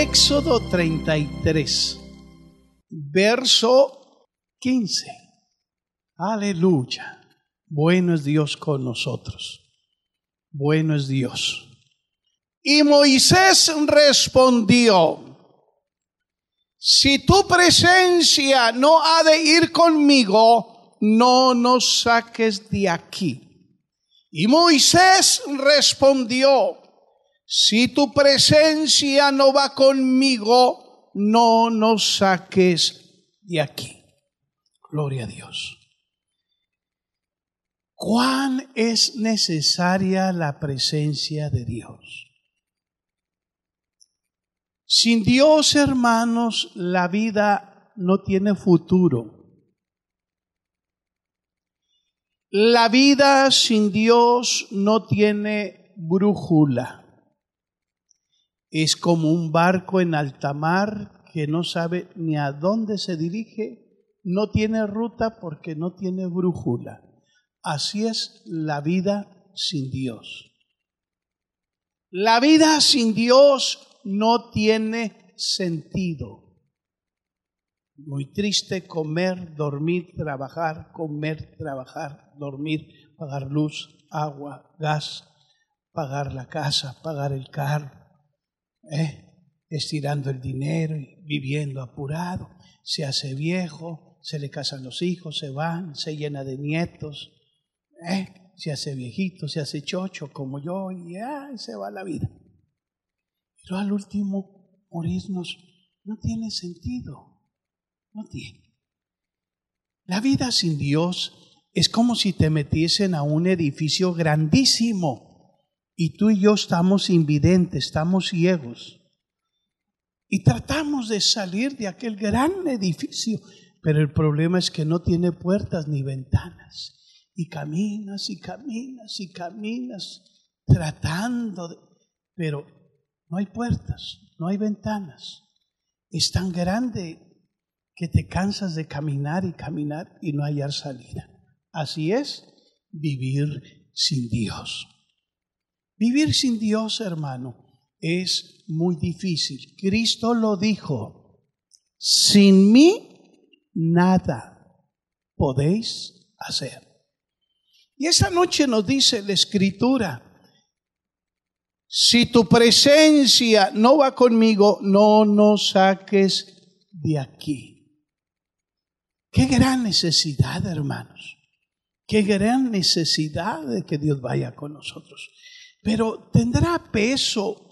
Éxodo 33, verso 15. Aleluya. Bueno es Dios con nosotros. Bueno es Dios. Y Moisés respondió, si tu presencia no ha de ir conmigo, no nos saques de aquí. Y Moisés respondió, si tu presencia no va conmigo, no nos saques de aquí. Gloria a Dios. ¿Cuán es necesaria la presencia de Dios? Sin Dios, hermanos, la vida no tiene futuro. La vida sin Dios no tiene brújula. Es como un barco en alta mar que no sabe ni a dónde se dirige, no tiene ruta porque no tiene brújula. Así es la vida sin Dios. La vida sin Dios no tiene sentido. Muy triste comer, dormir, trabajar, comer, trabajar, dormir, pagar luz, agua, gas, pagar la casa, pagar el carro, ¿eh? estirando el dinero viviendo apurado. Se hace viejo, se le casan los hijos, se van, se llena de nietos, ¿eh? se hace viejito, se hace chocho como yo y ya se va la vida. Pero al último, morirnos no tiene sentido. No tiene. La vida sin Dios es como si te metiesen a un edificio grandísimo y tú y yo estamos invidentes, estamos ciegos. Y tratamos de salir de aquel gran edificio, pero el problema es que no tiene puertas ni ventanas. Y caminas y caminas y caminas tratando de... Pero no hay puertas, no hay ventanas. Es tan grande que te cansas de caminar y caminar y no hallar salida. Así es vivir sin Dios. Vivir sin Dios, hermano, es muy difícil. Cristo lo dijo, sin mí nada podéis hacer. Y esa noche nos dice la escritura, si tu presencia no va conmigo, no nos saques de aquí. Qué gran necesidad, hermanos. Qué gran necesidad de que Dios vaya con nosotros. Pero ¿tendrá peso?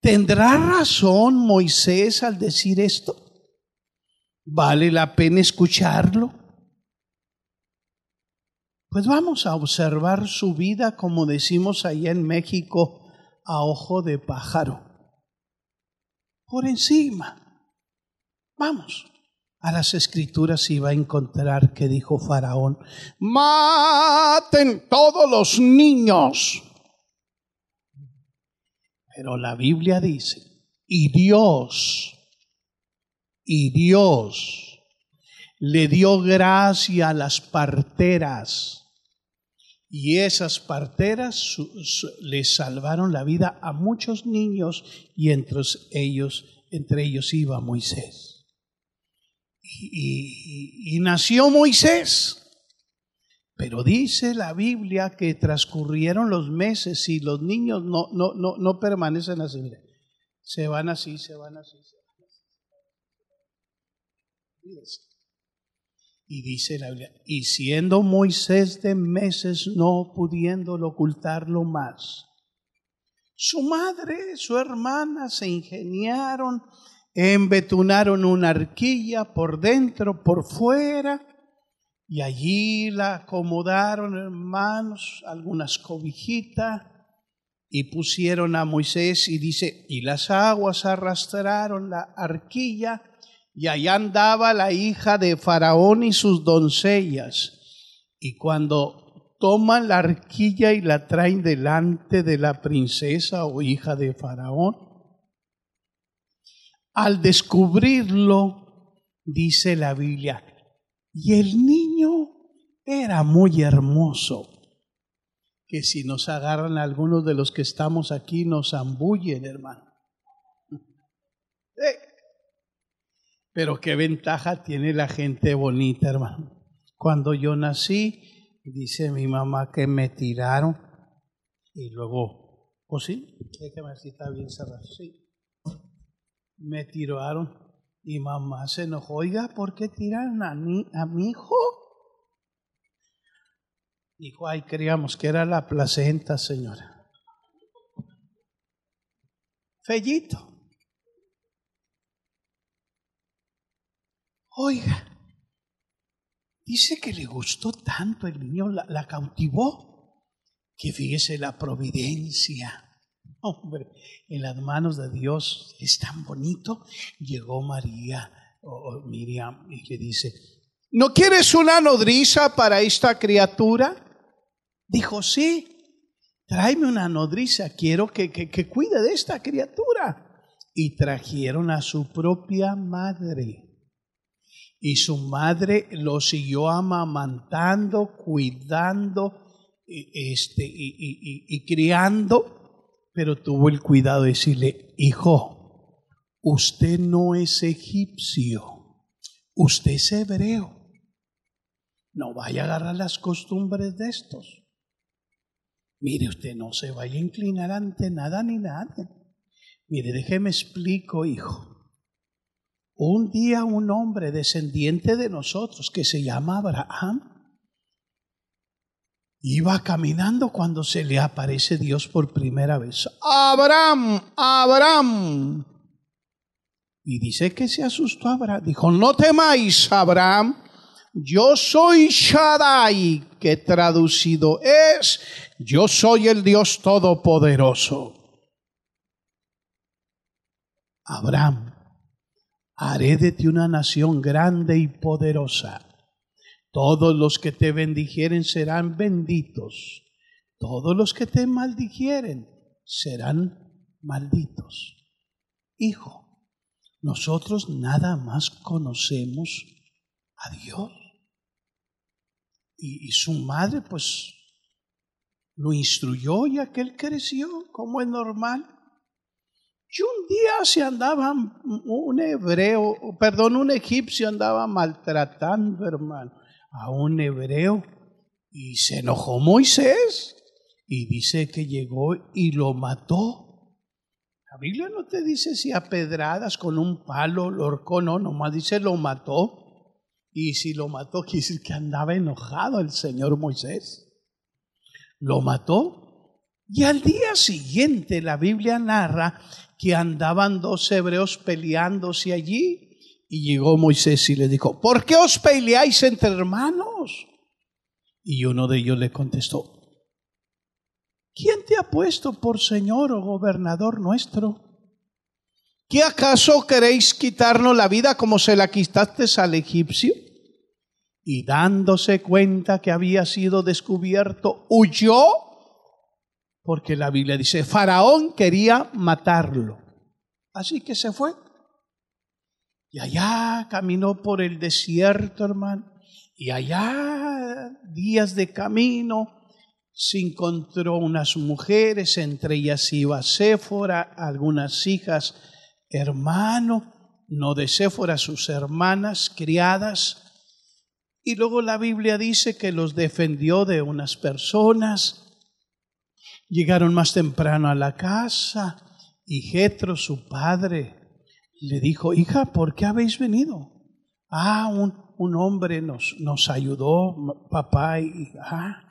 ¿Tendrá razón Moisés al decir esto? ¿Vale la pena escucharlo? Pues vamos a observar su vida, como decimos allá en México, a ojo de pájaro. Por encima. Vamos a las escrituras iba a encontrar que dijo Faraón, maten todos los niños. Pero la Biblia dice, y Dios, y Dios le dio gracia a las parteras. Y esas parteras le salvaron la vida a muchos niños y entre ellos, entre ellos iba Moisés y, nació Moisés. Pero dice la Biblia que transcurrieron los meses y los niños no, no, no, no permanecen así. se van así, se van así, se van así. Y dice la Biblia, y siendo Moisés de meses no pudiéndolo ocultarlo más, su madre, su hermana se ingeniaron embetunaron una arquilla por dentro, por fuera, y allí la acomodaron, hermanos, algunas cobijitas, y pusieron a Moisés, y dice, y las aguas arrastraron la arquilla, y allá andaba la hija de Faraón y sus doncellas. Y cuando toman la arquilla y la traen delante de la princesa o hija de Faraón, al descubrirlo, dice la Biblia, y el niño era muy hermoso, que si nos agarran algunos de los que estamos aquí nos zambullen, hermano. Eh. Pero qué ventaja tiene la gente bonita, hermano. Cuando yo nací, dice mi mamá que me tiraron y luego, ¿o sí? Déjame ver si está bien cerrado. Sí. Me tiraron y mamá se enojó. Oiga, ¿por qué tiraron a mi, a mi hijo? Dijo, ay, creíamos que era la placenta, señora. Fellito. Oiga, dice que le gustó tanto el niño, la, cautivó, que fíjese la providencia. Hombre, en las manos de Dios es tan bonito. Llegó María o Miriam y le dice, ¿no quieres una nodriza para esta criatura? Dijo, sí, tráeme una nodriza, quiero que, que, que cuide de esta criatura. Y trajeron a su propia madre y su madre lo siguió amamantando, cuidando este, y, criando, pero tuvo el cuidado de decirle, hijo, usted no es egipcio, usted es hebreo. No vaya a agarrar las costumbres de estos. Mire, usted no se vaya a inclinar ante nada ni nada. Mire, déjeme explico, hijo. Un día un hombre descendiente de nosotros que se llama Abraham iba caminando cuando se le aparece Dios por primera vez. Abraham, Abraham. Y dice que se asustó Abraham. Dijo, no temáis, Abraham. Yo soy Shaddai, que traducido es, yo soy el Dios Todopoderoso. Abraham haré de ti una nación grande y poderosa. Todos los que te bendijeren serán benditos. Todos los que te maldijeren serán malditos. Hijo, nosotros nada más conocemos Dios. Y, su madre pues lo instruyó y aquel creció como es normal. Y un día se andaba un hebreo, perdón, un egipcio andaba maltratando, hermano, a un hebreo y se enojó Moisés y dice que llegó y lo mató. La Biblia no te dice si a pedradas con un palo lo horcó, no, nomás dice lo mató. Y si lo mató, quiere decir que andaba enojado el Señor Moisés. Lo mató. Y al día siguiente la Biblia narra que andaban dos hebreos peleándose allí. Y llegó Moisés y le dijo, ¿por qué os peleáis entre hermanos? Y uno de ellos le contestó, ¿quién te ha puesto por Señor o gobernador nuestro? ¿Qué acaso queréis quitarnos la vida como se la quitaste al egipcio? Y dándose cuenta que había sido descubierto, huyó porque la Biblia dice, Faraón quería matarlo. Así que se fue. Y allá caminó por el desierto, hermano. Y allá, días de camino, se encontró unas mujeres, entre ellas iba Séfora, algunas hijas, hermano, no de Séfora, sus hermanas, criadas. Y luego la Biblia dice que los defendió de unas personas Llegaron más temprano a la casa y Jetro, su padre, le dijo, hija, ¿por qué habéis venido? Ah, un, un hombre nos, nos ayudó, papá, y, ah,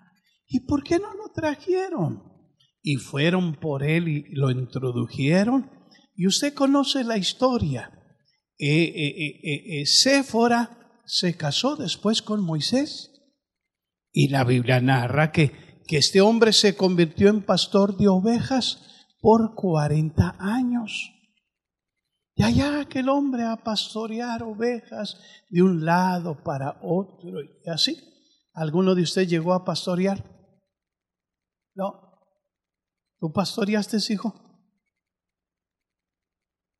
¿y por qué no lo trajeron? Y fueron por él y lo introdujeron. Y usted conoce la historia. Eh, eh, eh, Séfora se casó después con Moisés. Y la Biblia narra que que este hombre se convirtió en pastor de ovejas por 40 años. Y allá aquel hombre a pastorear ovejas de un lado para otro y así. ¿Alguno de ustedes llegó a pastorear? No. ¿Tú pastoreaste, hijo?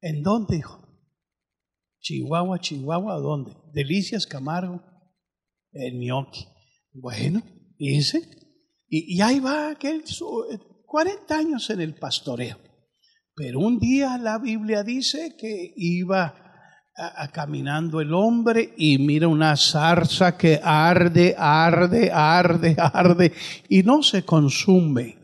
¿En dónde, hijo? Chihuahua, Chihuahua, ¿dónde? Delicias, Camargo, en Mioki. Bueno, dice, y, ahí va aquel, 40 eh, años en el pastoreo. Pero un día la Biblia dice que iba a, caminando el hombre y mira una zarza que arde, arde, arde, arde y no se consume.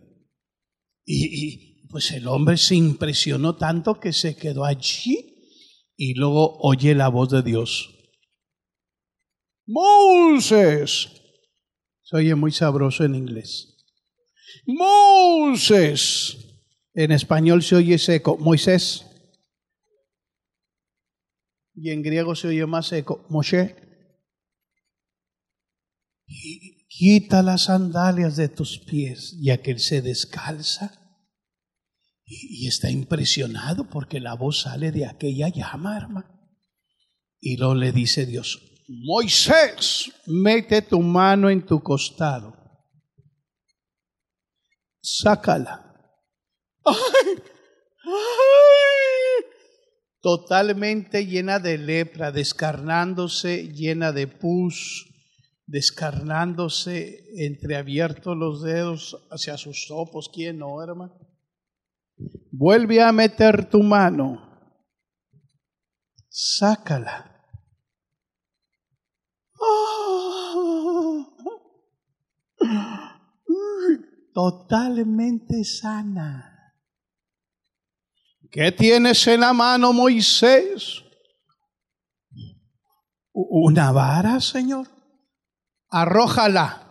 Y, y pues el hombre se impresionó tanto que se quedó allí y luego oye la voz de Dios. Moses. Se oye muy sabroso en inglés. Moses. En español se oye seco. Moisés. Y en griego se oye más seco. Moshe. Quita las sandalias de tus pies, ya que él se descalza. Y, está impresionado porque la voz sale de aquella llama, hermano. Y luego le dice Dios, Moisés, mete tu mano en tu costado. Sácala. Totalmente llena de lepra, descarnándose, llena de pus, descarnándose, entreabiertos los dedos hacia sus ojos. ¿Quién no, hermano? Vuelve a meter tu mano. Sácala. Totalmente sana. ¿Qué tienes en la mano, Moisés? Una vara, Señor. Arrójala.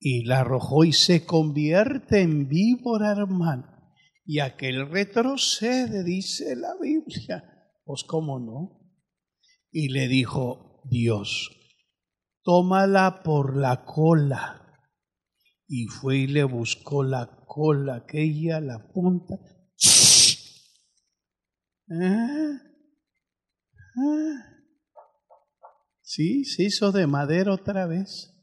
Y la arrojó y se convierte en víbora, hermano. Y aquel retrocede, dice la Biblia. Pues cómo no. Y le dijo Dios, tómala por la cola. Y fue y le buscó la cola, aquella, la punta. ¿Eh? ¿Eh? Sí, se hizo de madera otra vez.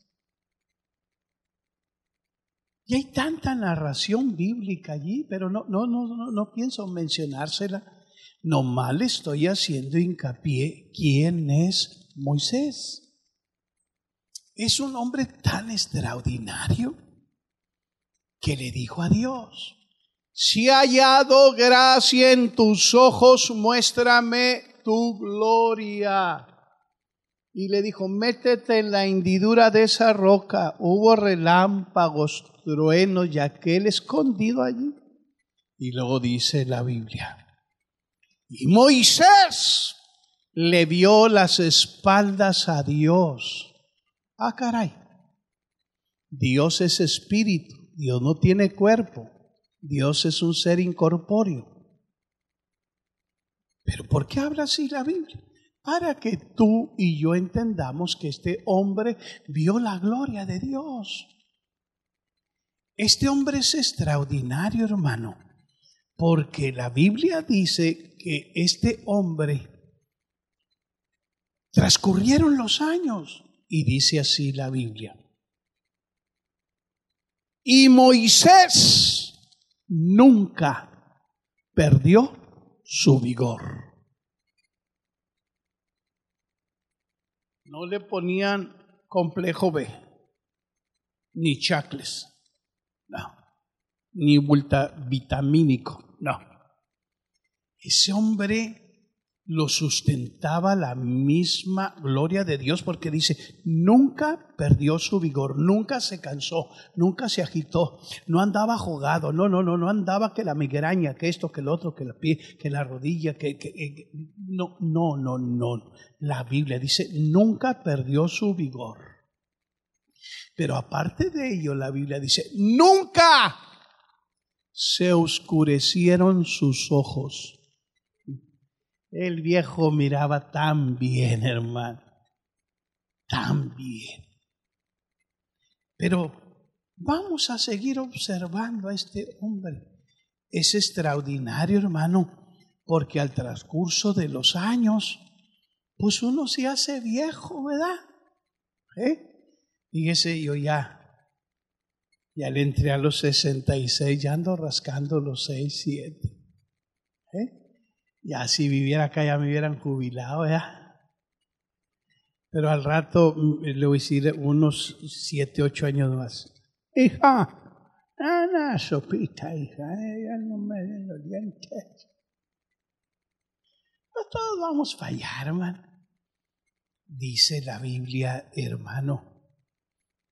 Hay tanta narración bíblica allí, pero no, no, no, no, no pienso mencionársela. Nomás le estoy haciendo hincapié quién es Moisés. Es un hombre tan extraordinario que le dijo a Dios, si he hallado gracia en tus ojos, muéstrame tu gloria. Y le dijo, métete en la hendidura de esa roca. Hubo relámpagos, truenos y aquel escondido allí. Y luego dice la Biblia, y Moisés le vio las espaldas a Dios Ah, caray. Dios es espíritu, Dios no tiene cuerpo, Dios es un ser incorpóreo. Pero ¿por qué habla así la Biblia? Para que tú y yo entendamos que este hombre vio la gloria de Dios. Este hombre es extraordinario, hermano, porque la Biblia dice que este hombre transcurrieron los años y dice así la Biblia. Y Moisés nunca perdió su vigor. No le ponían complejo B, ni chacles, no, ni vitamínico, no. Ese hombre lo sustentaba la misma gloria de Dios porque dice, nunca perdió su vigor, nunca se cansó, nunca se agitó, no andaba jugado, no, no, no, no andaba que la migraña, que esto, que el otro, que la pie, que la rodilla, que, que, que no, no, no, no. La Biblia dice, nunca perdió su vigor. Pero aparte de ello, la Biblia dice, nunca se oscurecieron sus ojos el viejo miraba tan bien, hermano, tan bien. Pero vamos a seguir observando a este hombre. Es extraordinario, hermano, porque al transcurso de los años, pues uno se hace viejo, ¿verdad? ¿Eh? Fíjese, yo ya, ya le entré a los 66, ya ando rascando los 6, 7. ¿Eh? Ya si viviera acá ya me hubieran jubilado, ya. Pero al rato mm, le voy a decir unos siete, ocho años más. Hija, Ana, sopita, hija, eh, ya no me den los dientes. No todos vamos a fallar, hermano. Dice la Biblia, hermano,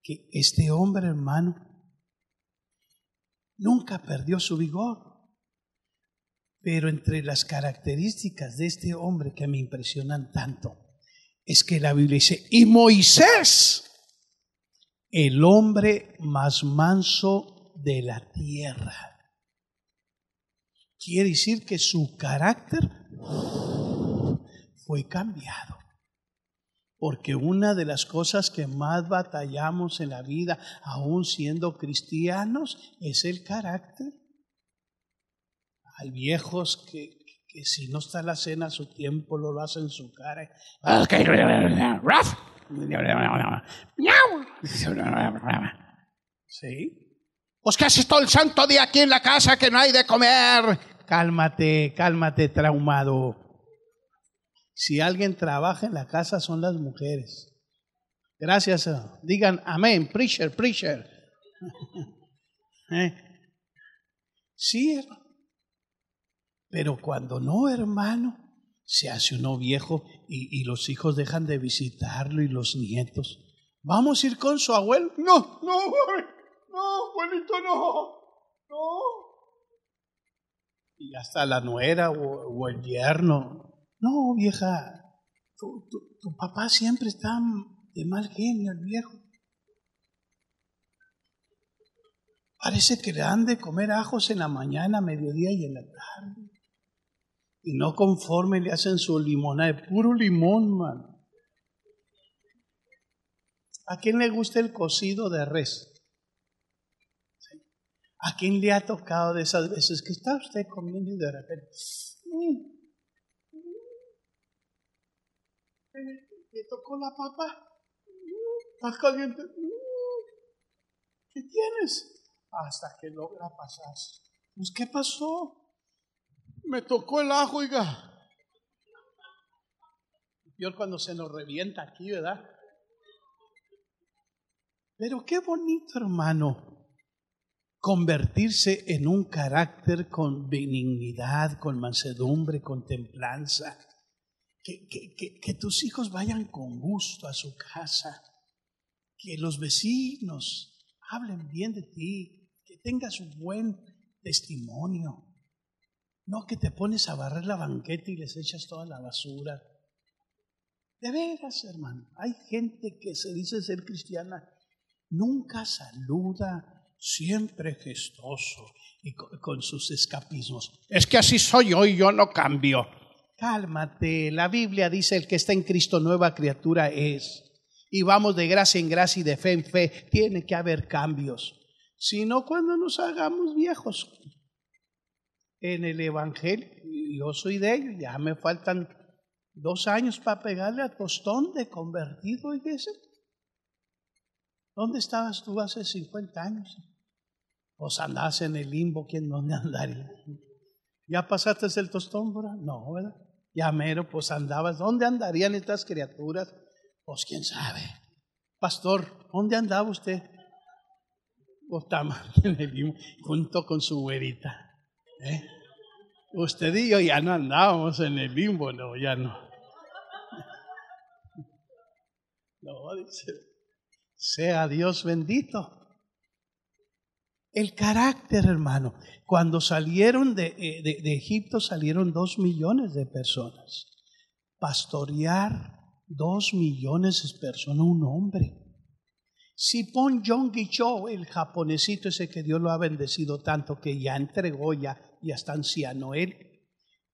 que este hombre, hermano, nunca perdió su vigor. Pero entre las características de este hombre que me impresionan tanto, es que la Biblia dice, y Moisés, el hombre más manso de la tierra. Quiere decir que su carácter fue cambiado. Porque una de las cosas que más batallamos en la vida, aún siendo cristianos, es el carácter. Hay viejos que, que si no está la cena a su tiempo, lo hacen en su cara. ¿Sí? Pues que haces todo el santo día aquí en la casa que no hay de comer. Cálmate, cálmate, traumado. Si alguien trabaja en la casa son las mujeres. Gracias. Digan amén, preacher, preacher. ¿Eh? Sí, pero cuando no, hermano, se hace uno viejo y, los hijos dejan de visitarlo y los nietos. ¿Vamos a ir con su abuelo? No, no, no, abuelito, no, no. Y hasta la nuera o, el yerno. No, vieja, tu, tu papá siempre está de mal genio, el viejo. Parece que le dan de comer ajos en la mañana, mediodía y en la tarde. Y no conforme le hacen su limonada, de puro limón, man. ¿A quién le gusta el cocido de res? ¿A quién le ha tocado de esas veces que está usted comiendo y de repente mm, le tocó la papa? ¿Estás caliente? ¿Qué tienes? Hasta que logra pasar. Pues, ¿qué pasó? Me tocó el ajo, oiga. Peor cuando se nos revienta aquí, ¿verdad? Pero qué bonito, hermano, convertirse en un carácter con benignidad, con mansedumbre, con templanza. Que, que, que, tus hijos vayan con gusto a su casa. Que los vecinos hablen bien de ti. Que tengas un buen testimonio. No que te pones a barrer la banqueta y les echas toda la basura. De veras, hermano, hay gente que se dice ser cristiana, nunca saluda, siempre gestoso y con, sus escapismos. Es que así soy yo y yo no cambio. Cálmate, la Biblia dice el que está en Cristo nueva criatura es. Y vamos de gracia en gracia y de fe en fe. Tiene que haber cambios. Si no, cuando nos hagamos viejos, en el Evangelio. Yo soy de ellos, ya me faltan dos años para pegarle a tostón de convertido, y. ¿Dónde estabas tú hace 50 años? Pues andabas en el limbo, ¿quién dónde andaría? ¿Ya pasaste el tostón, bro? No, ¿verdad? Ya mero, pues andabas. ¿Dónde andarían estas criaturas? Pues quién sabe. Pastor, ¿dónde andaba usted? Pues en el limbo, junto con su güerita. ¿Eh? Usted y yo ya no andábamos en el limbo, no, ya no. No, dice, sea Dios bendito. El carácter, hermano. Cuando salieron de, eh, de, Egipto salieron dos millones de personas. Pastorear dos millones de personas, un hombre. Sipon Cho, el japonesito ese que Dios lo ha bendecido tanto que ya entregó ya y hasta anciano él,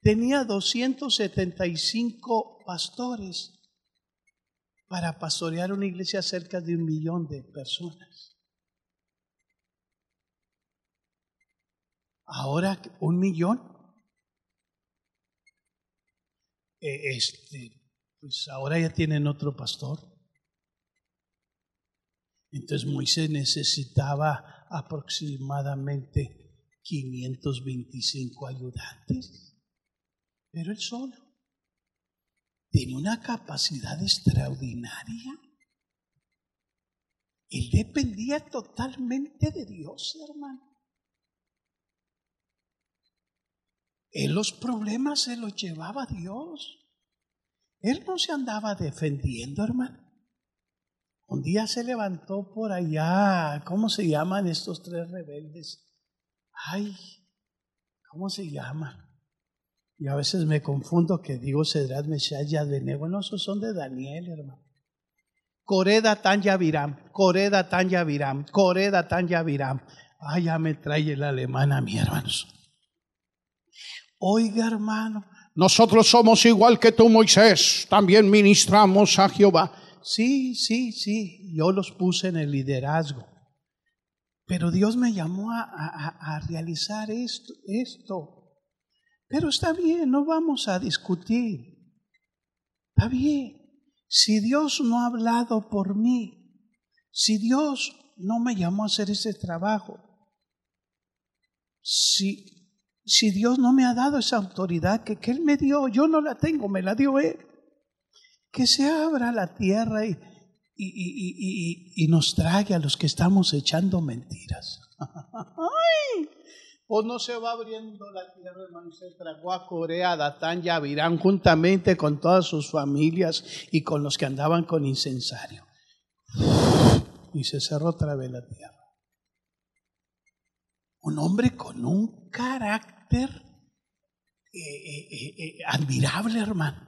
tenía 275 pastores para pastorear una iglesia cerca de un millón de personas. Ahora un millón. Eh, este, pues ahora ya tienen otro pastor. Entonces Moisés necesitaba aproximadamente 525 ayudantes, pero él solo tiene una capacidad extraordinaria. Él dependía totalmente de Dios, hermano. Él los problemas se los llevaba a Dios. Él no se andaba defendiendo, hermano. Un día se levantó por allá, ¿cómo se llaman estos tres rebeldes? Ay, ¿cómo se llaman? Y a veces me confundo que digo Cedrat Meshaya de Nebo. No, esos son de Daniel, hermano. Coreda tan Yaviram, Coreda tan Yaviram, Coreda tan Yaviram. Ay, ya me trae el alemán a mi hermanos. Oiga, hermano, nosotros somos igual que tú, Moisés. También ministramos a Jehová. Sí, sí, sí, yo los puse en el liderazgo. Pero Dios me llamó a, a realizar esto, esto. Pero está bien, no vamos a discutir. Está bien. Si Dios no ha hablado por mí, si Dios no me llamó a hacer ese trabajo, si, si Dios no me ha dado esa autoridad que, que Él me dio, yo no la tengo, me la dio Él que se abra la tierra y, y, nos trague a los que estamos echando mentiras. O no se va abriendo la tierra, hermano, se tragó a Corea, Datán y Avirán juntamente con todas sus familias y con los que andaban con incensario. Y se cerró otra vez la tierra. Un hombre con un carácter eh, eh, eh, admirable, hermano.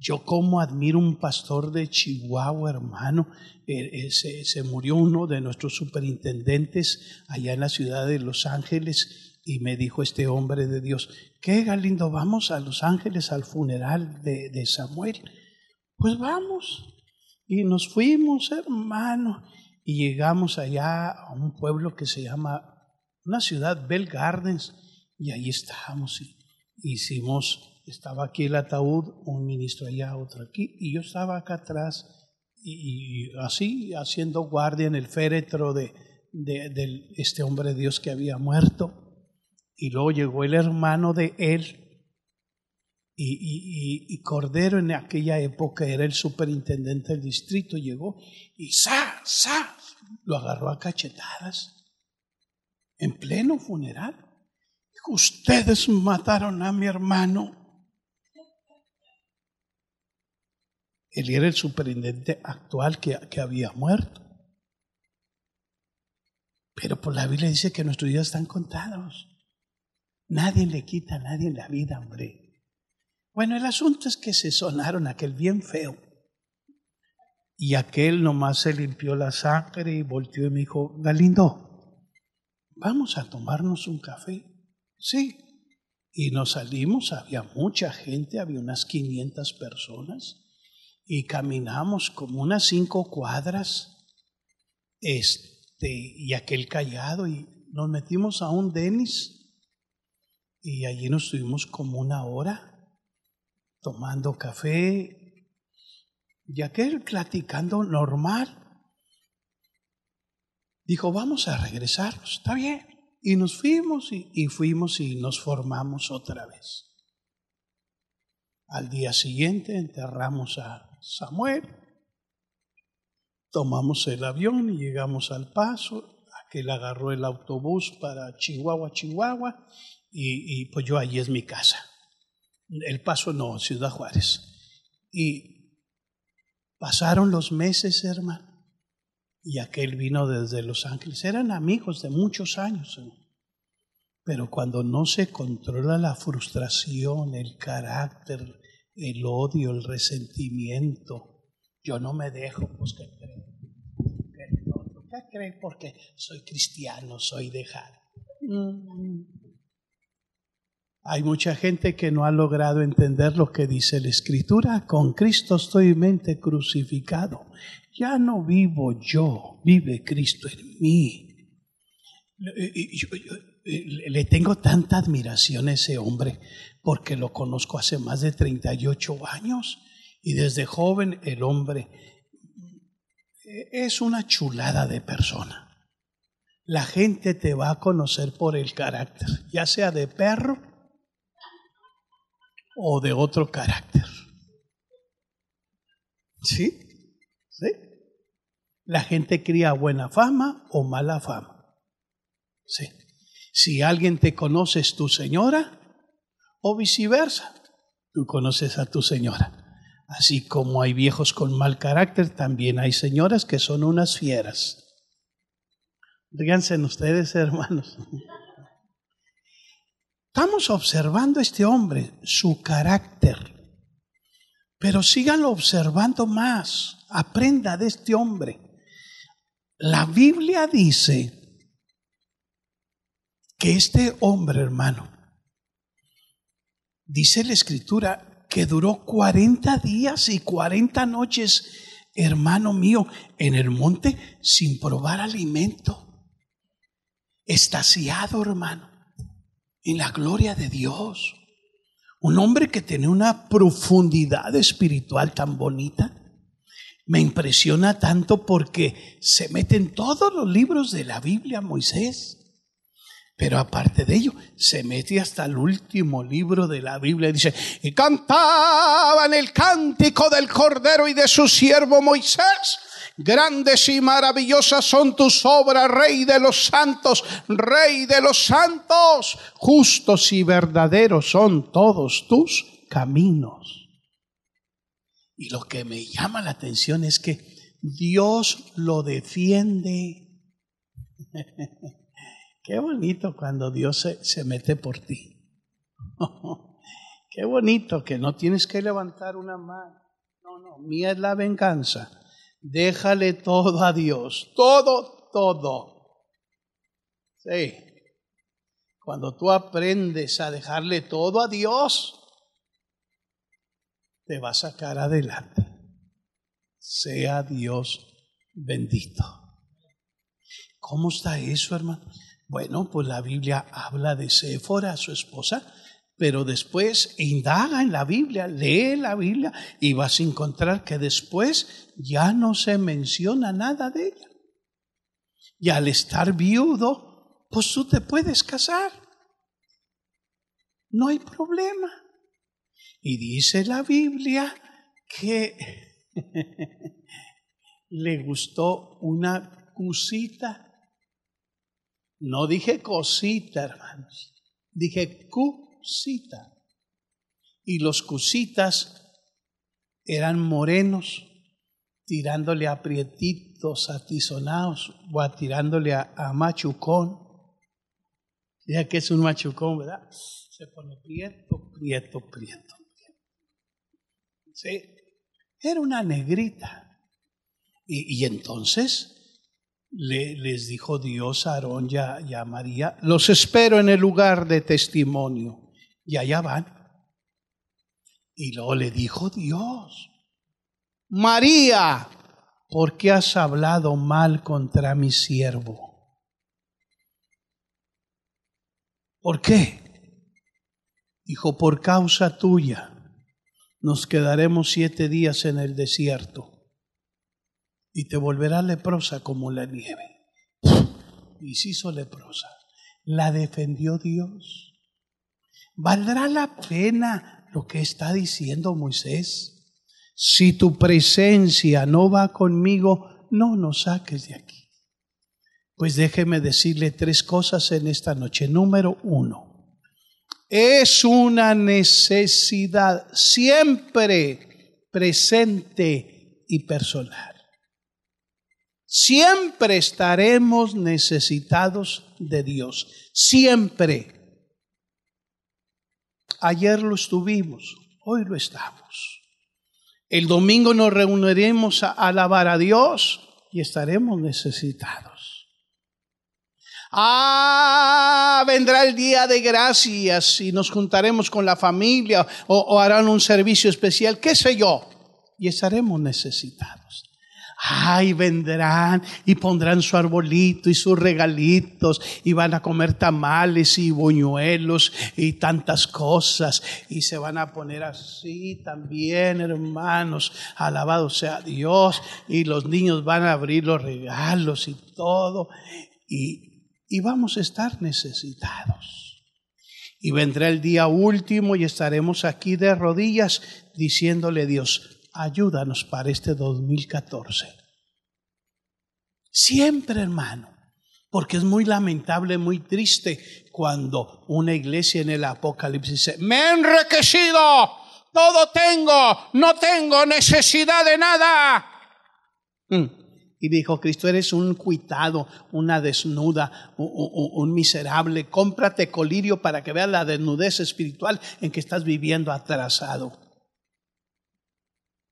Yo como admiro un pastor de Chihuahua, hermano. Eh, eh, se, murió uno de nuestros superintendentes allá en la ciudad de Los Ángeles y me dijo este hombre de Dios, ¿qué Galindo? Vamos a Los Ángeles al funeral de, de Samuel. Pues vamos. Y nos fuimos, hermano. Y llegamos allá a un pueblo que se llama, una ciudad, Bell Gardens. Y ahí estábamos y hicimos estaba aquí el ataúd, un ministro allá, otro aquí, y yo estaba acá atrás y, así haciendo guardia en el féretro de, de, este hombre de Dios que había muerto. Y luego llegó el hermano de él, y, Cordero en aquella época era el superintendente del distrito, llegó y ¡sa! ¡sa! lo agarró a cachetadas en pleno funeral. Ustedes mataron a mi hermano. Él era el superintendente actual que, que había muerto. Pero por la Biblia dice que nuestros días están contados. Nadie le quita a nadie la vida, hombre. Bueno, el asunto es que se sonaron aquel bien feo. Y aquel nomás se limpió la sangre y volteó y me dijo, Galindo, vamos a tomarnos un café. Sí. Y nos salimos, había mucha gente, había unas 500 personas y caminamos como unas cinco cuadras, este, y aquel callado, y nos metimos a un Denis, y allí nos estuvimos como una hora tomando café, y aquel platicando normal. Dijo, vamos a regresar, está bien. Y nos fuimos y fuimos y nos formamos otra vez. Al día siguiente enterramos a Samuel. Tomamos el avión y llegamos al paso. Aquel agarró el autobús para Chihuahua, Chihuahua, y, pues yo allí es mi casa. El paso no, Ciudad Juárez. Y pasaron los meses, hermano, y aquel vino desde Los Ángeles. Eran amigos de muchos años, pero cuando no se controla la frustración, el carácter, el odio, el resentimiento. Yo no me dejo, pues ¿qué creen? ¿Qué creen? Porque soy cristiano, soy dejado. Mm. Hay mucha gente que no ha logrado entender lo que dice la Escritura. Con Cristo estoy mente crucificado. Ya no vivo yo, vive Cristo en mí. Le tengo tanta admiración a ese hombre porque lo conozco hace más de 38 años y desde joven el hombre es una chulada de persona. La gente te va a conocer por el carácter, ya sea de perro o de otro carácter. ¿Sí? ¿Sí? La gente cría buena fama o mala fama. Sí. Si alguien te conoce es tu señora o viceversa. Tú conoces a tu señora. Así como hay viejos con mal carácter, también hay señoras que son unas fieras. Díganse ustedes, hermanos. Estamos observando a este hombre, su carácter. Pero síganlo observando más. Aprenda de este hombre. La Biblia dice que este hombre, hermano, dice la escritura que duró 40 días y 40 noches, hermano mío, en el monte sin probar alimento. Estaciado, hermano, en la gloria de Dios. Un hombre que tiene una profundidad espiritual tan bonita. Me impresiona tanto porque se mete en todos los libros de la Biblia Moisés. Pero aparte de ello, se mete hasta el último libro de la Biblia y dice, y cantaban el cántico del Cordero y de su siervo Moisés. Grandes y maravillosas son tus obras, Rey de los santos, Rey de los santos. Justos y verdaderos son todos tus caminos. Y lo que me llama la atención es que Dios lo defiende. Qué bonito cuando Dios se, mete por ti. Qué bonito que no tienes que levantar una mano. No, no, mía es la venganza. Déjale todo a Dios. Todo, todo. Sí. Cuando tú aprendes a dejarle todo a Dios, te va a sacar adelante. Sea Dios bendito. ¿Cómo está eso, hermano? Bueno, pues la Biblia habla de Séfora, su esposa, pero después indaga en la Biblia, lee la Biblia y vas a encontrar que después ya no se menciona nada de ella. Y al estar viudo, pues tú te puedes casar. No hay problema. Y dice la Biblia que le gustó una cusita no dije cosita, hermanos. Dije cusita. Y los cusitas eran morenos, tirándole a prietitos atizonados o a tirándole a, machucón. Ya que es un machucón, ¿verdad? Se pone prieto, prieto, prieto. Sí, era una negrita. Y, y entonces le, les dijo Dios a Aarón y a, María, los espero en el lugar de testimonio. Y allá van. Y luego le dijo Dios, María, ¿por qué has hablado mal contra mi siervo? ¿Por qué? Dijo, por causa tuya nos quedaremos siete días en el desierto y te volverá leprosa como la nieve. Y se hizo leprosa. La defendió Dios. ¿Valdrá la pena lo que está diciendo Moisés? Si tu presencia no va conmigo, no nos saques de aquí. Pues déjeme decirle tres cosas en esta noche. Número uno, es una necesidad siempre presente y personal. Siempre estaremos necesitados de Dios. Siempre. Ayer lo estuvimos, hoy lo estamos. El domingo nos reuniremos a alabar a Dios y estaremos necesitados. Ah, vendrá el día de gracias y nos juntaremos con la familia o, o harán un servicio especial, qué sé yo, y estaremos necesitados. Ay, vendrán y pondrán su arbolito y sus regalitos y van a comer tamales y buñuelos y tantas cosas y se van a poner así también, hermanos. Alabado sea Dios y los niños van a abrir los regalos y todo y, y vamos a estar necesitados. Y vendrá el día último y estaremos aquí de rodillas diciéndole Dios, ayúdanos para este 2014. Siempre, hermano. Porque es muy lamentable, muy triste cuando una iglesia en el Apocalipsis dice, me he enriquecido, todo tengo, no tengo necesidad de nada. Mm. Y dijo, Cristo, eres un cuitado, una desnuda, un, miserable. Cómprate colirio para que veas la desnudez espiritual en que estás viviendo atrasado.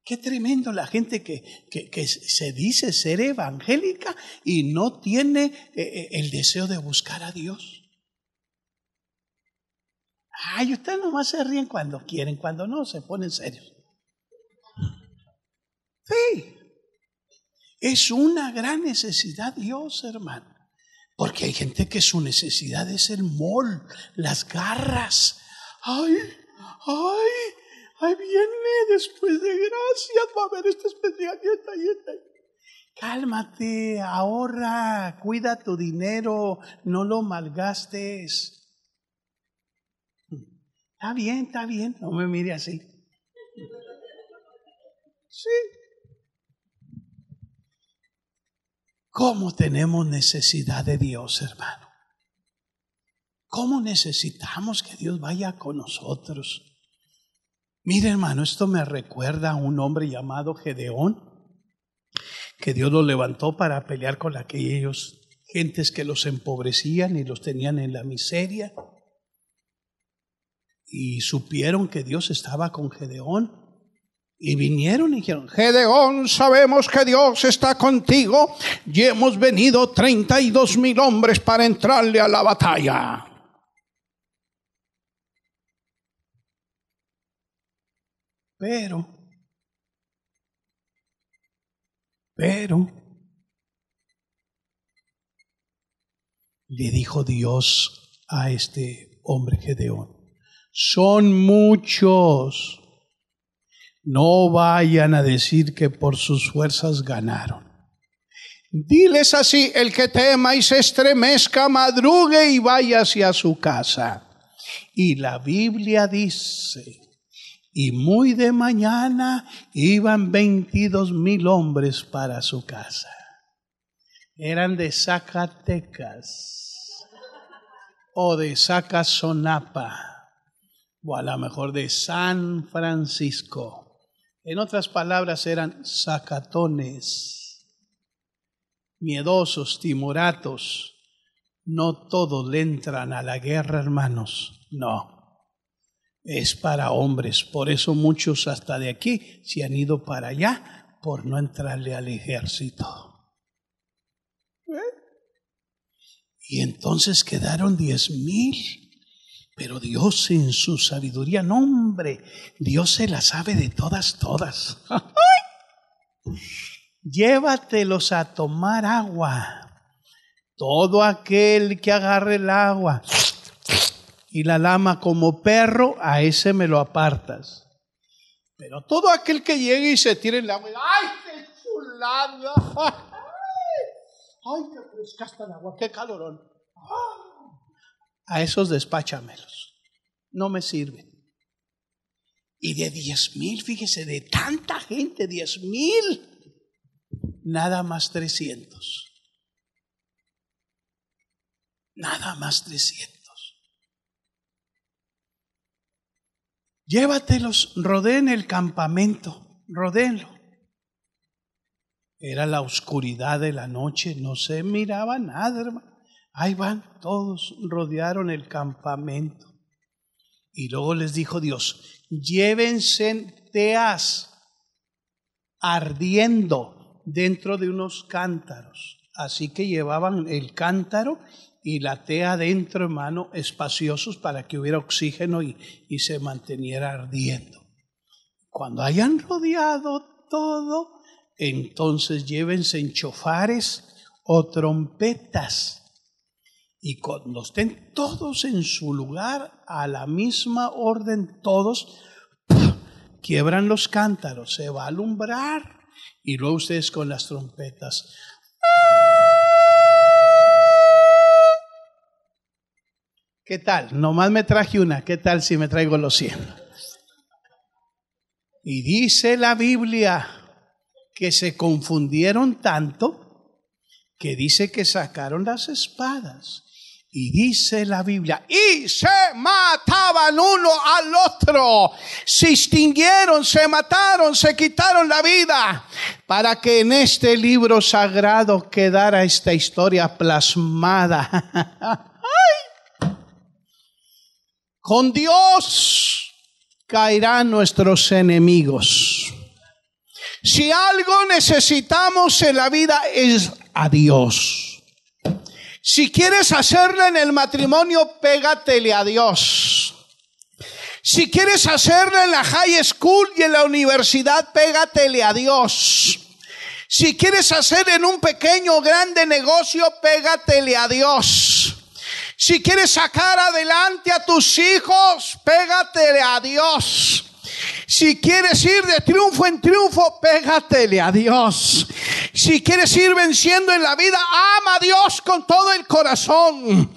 Qué tremendo la gente que, que, se dice ser evangélica y no tiene eh, eh, el deseo de buscar a Dios. Ay, ustedes nomás se ríen cuando quieren, cuando no, se ponen serios. Sí, es una gran necesidad Dios, hermano. Porque hay gente que su necesidad es el mol, las garras. Ay, ay, ay viene después de gracias, va a haber esta especial y esta y esta. Cálmate, ahorra, cuida tu dinero, no lo malgastes. Está bien, está bien, no me mire así. Sí, ¿Cómo tenemos necesidad de Dios, hermano? ¿Cómo necesitamos que Dios vaya con nosotros? Mire, hermano, esto me recuerda a un hombre llamado Gedeón, que Dios lo levantó para pelear con aquellos gentes que los empobrecían y los tenían en la miseria. Y supieron que Dios estaba con Gedeón y vinieron y dijeron, Gedeón, sabemos que Dios está contigo y hemos venido 32 mil hombres para entrarle a la batalla. Pero, pero, le dijo Dios a este hombre Gedeón, son muchos no vayan a decir que por sus fuerzas ganaron. Diles así, el que tema y se estremezca, madrugue y vaya hacia su casa. Y la Biblia dice, y muy de mañana iban veintidós mil hombres para su casa. Eran de Zacatecas o de Zacazonapa o a lo mejor de San Francisco. En otras palabras, eran sacatones, miedosos, timoratos. No todos le entran a la guerra, hermanos. No. Es para hombres. Por eso muchos hasta de aquí se han ido para allá por no entrarle al ejército. ¿Eh? Y entonces quedaron diez mil. Pero Dios en su sabiduría, no hombre, Dios se la sabe de todas, todas. Llévatelos a tomar agua. Todo aquel que agarre el agua y la lama como perro, a ese me lo apartas. Pero todo aquel que llegue y se tire el agua, ¡ay, qué chulada! ¡Ay, qué fresca está el agua! ¡Qué calorón! a esos despáchamelos. No me sirven. Y de diez mil, fíjese, de tanta gente, diez mil, nada más trescientos. Nada más trescientos. Llévatelos, rodeen el campamento, rodeenlo. Era la oscuridad de la noche, no se miraba nada, hermano. Ahí van, todos rodearon el campamento. Y luego les dijo Dios, llévense teas ardiendo dentro de unos cántaros. Así que llevaban el cántaro y la tea dentro, hermano, espaciosos para que hubiera oxígeno y, y se manteniera ardiendo. Cuando hayan rodeado todo, entonces llévense en chofares o trompetas y cuando estén todos en su lugar, a la misma orden, todos quiebran los cántaros, se va a alumbrar y luego ustedes con las trompetas. ¿Qué tal? Nomás me traje una, ¿qué tal si me traigo los cien? Y dice la Biblia que se confundieron tanto que dice que sacaron las espadas. Y dice la Biblia, y se mataban uno al otro, se extinguieron, se mataron, se quitaron la vida, para que en este libro sagrado quedara esta historia plasmada. Con Dios caerán nuestros enemigos. Si algo necesitamos en la vida es a Dios. Si quieres hacerlo en el matrimonio, pégatele a Dios. Si quieres hacerlo en la high school y en la universidad, pégatele a Dios. Si quieres hacer en un pequeño o grande negocio, pégatele a Dios. Si quieres sacar adelante a tus hijos, pégatele a Dios. Si quieres ir de triunfo en triunfo, pégatele a Dios. Si quieres ir venciendo en la vida, ama a Dios con todo el corazón.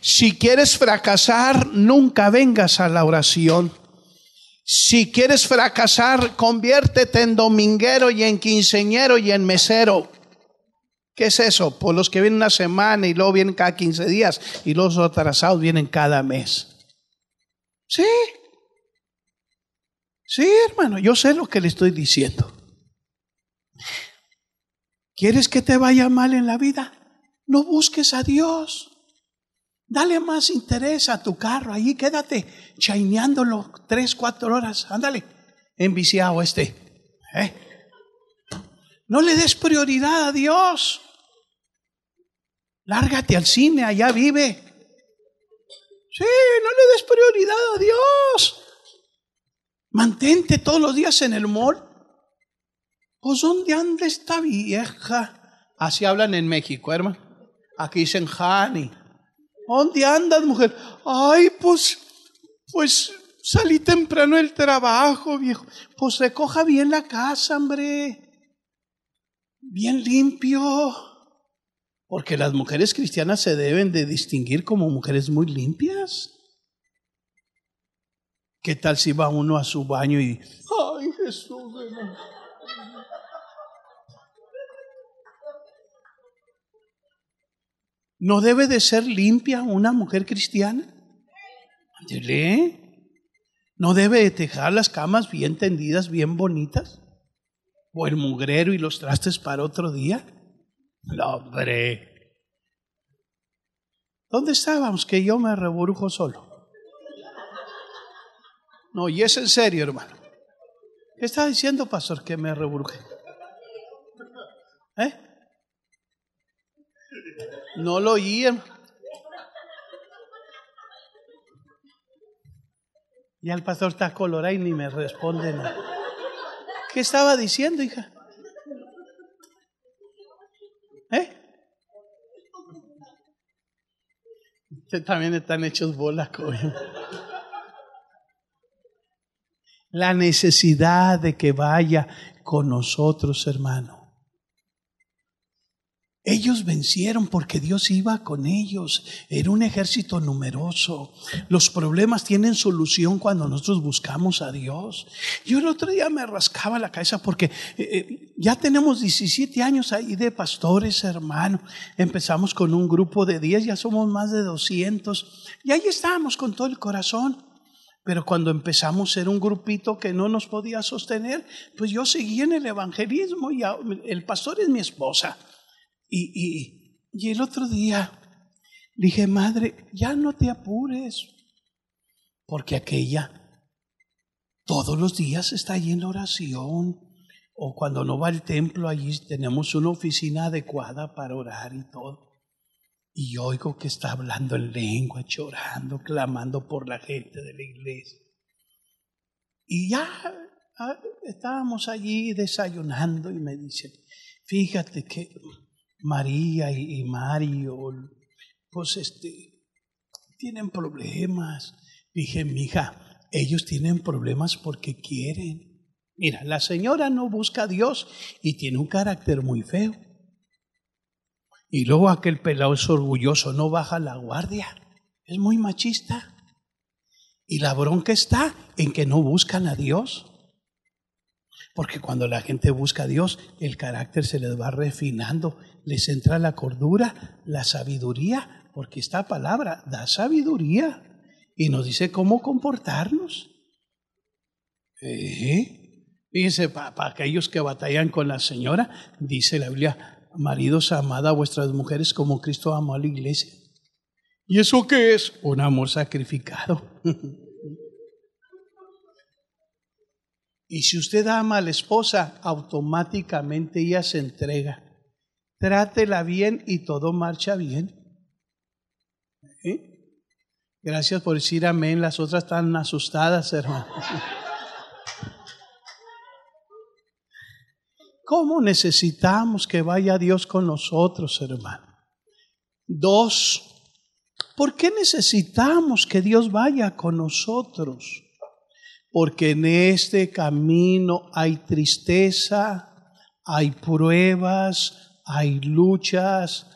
Si quieres fracasar, nunca vengas a la oración. Si quieres fracasar, conviértete en dominguero y en quinceñero y en mesero. ¿Qué es eso? Por los que vienen una semana y luego vienen cada 15 días y los atrasados vienen cada mes. Sí. Sí, hermano, yo sé lo que le estoy diciendo. ¿Quieres que te vaya mal en la vida? No busques a Dios. Dale más interés a tu carro. Allí quédate chaineándolo tres, cuatro horas. Ándale, enviciado este. ¿Eh? No le des prioridad a Dios. Lárgate al cine, allá vive. Sí, no le des prioridad a Dios. Mantente todos los días en el mall. Pues ¿dónde anda esta vieja? Así hablan en México, hermano. Aquí dicen Hani. ¿Dónde andas, mujer? Ay, pues, pues salí temprano del trabajo, viejo. Pues recoja bien la casa, hombre. Bien limpio. Porque las mujeres cristianas se deben de distinguir como mujeres muy limpias. ¿Qué tal si va uno a su baño y, ay Jesús, ¿No debe de ser limpia una mujer cristiana? ¿No debe de dejar las camas bien tendidas, bien bonitas? ¿O el mugrero y los trastes para otro día? Hombre. ¿Dónde estábamos que yo me reburujo solo? No, y es en serio, hermano. ¿Qué está diciendo, pastor, que me reburuje? ¿Eh? No lo oí, Y el pastor está colorado y ni me responde nada. ¿Qué estaba diciendo, hija? ¿Eh? Ustedes también están hechos bolas, coño. La necesidad de que vaya con nosotros, hermano. Ellos vencieron porque Dios iba con ellos. Era un ejército numeroso. Los problemas tienen solución cuando nosotros buscamos a Dios. Yo el otro día me rascaba la cabeza porque eh, eh, ya tenemos 17 años ahí de pastores, hermano. Empezamos con un grupo de 10, ya somos más de 200. Y ahí estábamos con todo el corazón. Pero cuando empezamos a ser un grupito que no nos podía sostener, pues yo seguí en el evangelismo y el pastor es mi esposa. Y, y, el otro día dije, madre, ya no te apures, porque aquella todos los días está ahí en oración, o cuando no va al templo, allí tenemos una oficina adecuada para orar y todo. Y oigo que está hablando en lengua, llorando, clamando por la gente de la iglesia. Y ya ah, estábamos allí desayunando y me dice, fíjate que María y, Mario, pues este, tienen problemas. Dije, mija, ellos tienen problemas porque quieren. Mira, la señora no busca a Dios y tiene un carácter muy feo. Y luego aquel pelado es orgulloso, no baja la guardia. Es muy machista. Y la bronca está en que no buscan a Dios. Porque cuando la gente busca a Dios, el carácter se les va refinando, les entra la cordura, la sabiduría, porque esta palabra da sabiduría y nos dice cómo comportarnos. ¿Eh? Fíjense, para, aquellos que batallan con la señora, dice la Biblia, maridos, amad a vuestras mujeres como Cristo amó a la iglesia. ¿Y eso qué es? Un amor sacrificado. Y si usted ama a la esposa, automáticamente ella se entrega. Trátela bien y todo marcha bien. Gracias por decir amén. Las otras están asustadas, hermano. ¿Cómo necesitamos que vaya Dios con nosotros, hermano? Dos, ¿por qué necesitamos que Dios vaya con nosotros? porque en este camino hay tristeza, hay pruebas, hay luchas,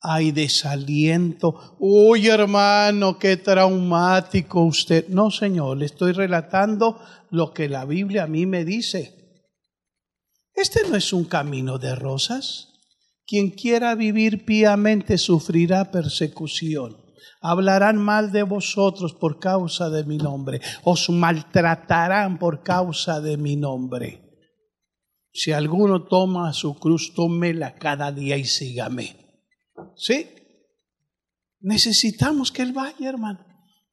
hay desaliento. Uy, hermano, qué traumático usted. No, Señor, le estoy relatando lo que la Biblia a mí me dice. Este no es un camino de rosas. Quien quiera vivir piamente sufrirá persecución hablarán mal de vosotros por causa de mi nombre, os maltratarán por causa de mi nombre. Si alguno toma su cruz, tómela cada día y sígame. ¿Sí? Necesitamos que Él vaya, hermano,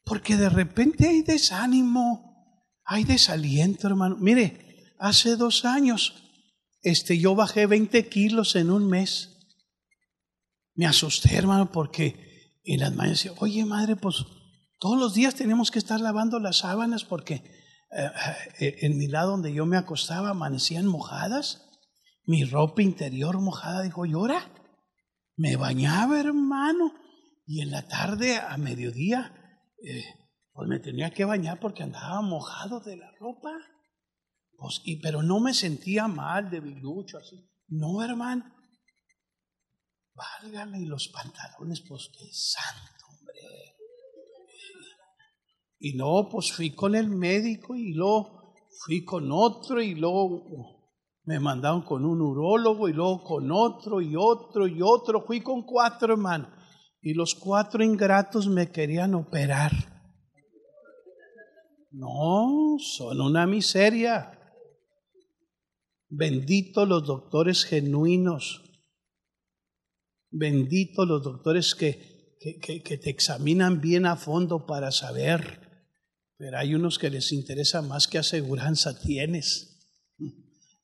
porque de repente hay desánimo, hay desaliento, hermano. Mire, hace dos años, este, yo bajé 20 kilos en un mes. Me asusté, hermano, porque y las madres decían, oye madre, pues todos los días tenemos que estar lavando las sábanas porque en mi lado donde yo me acostaba amanecían mojadas, mi ropa interior mojada. Dijo, llora. Me bañaba, hermano. Y en la tarde, a mediodía, eh, pues me tenía que bañar porque andaba mojado de la ropa. Pues, y, pero no me sentía mal, de debilucho, así. No, hermano. Válgame, y los pantalones, pues qué santo. Y luego, pues fui con el médico y luego fui con otro y luego me mandaron con un urólogo y luego con otro y otro y otro. Fui con cuatro hermanos y los cuatro ingratos me querían operar. No, son una miseria. Bendito los doctores genuinos Bendito los doctores que, que, te examinan bien a fondo para saber, pero hay unos que les interesa más que aseguranza tienes.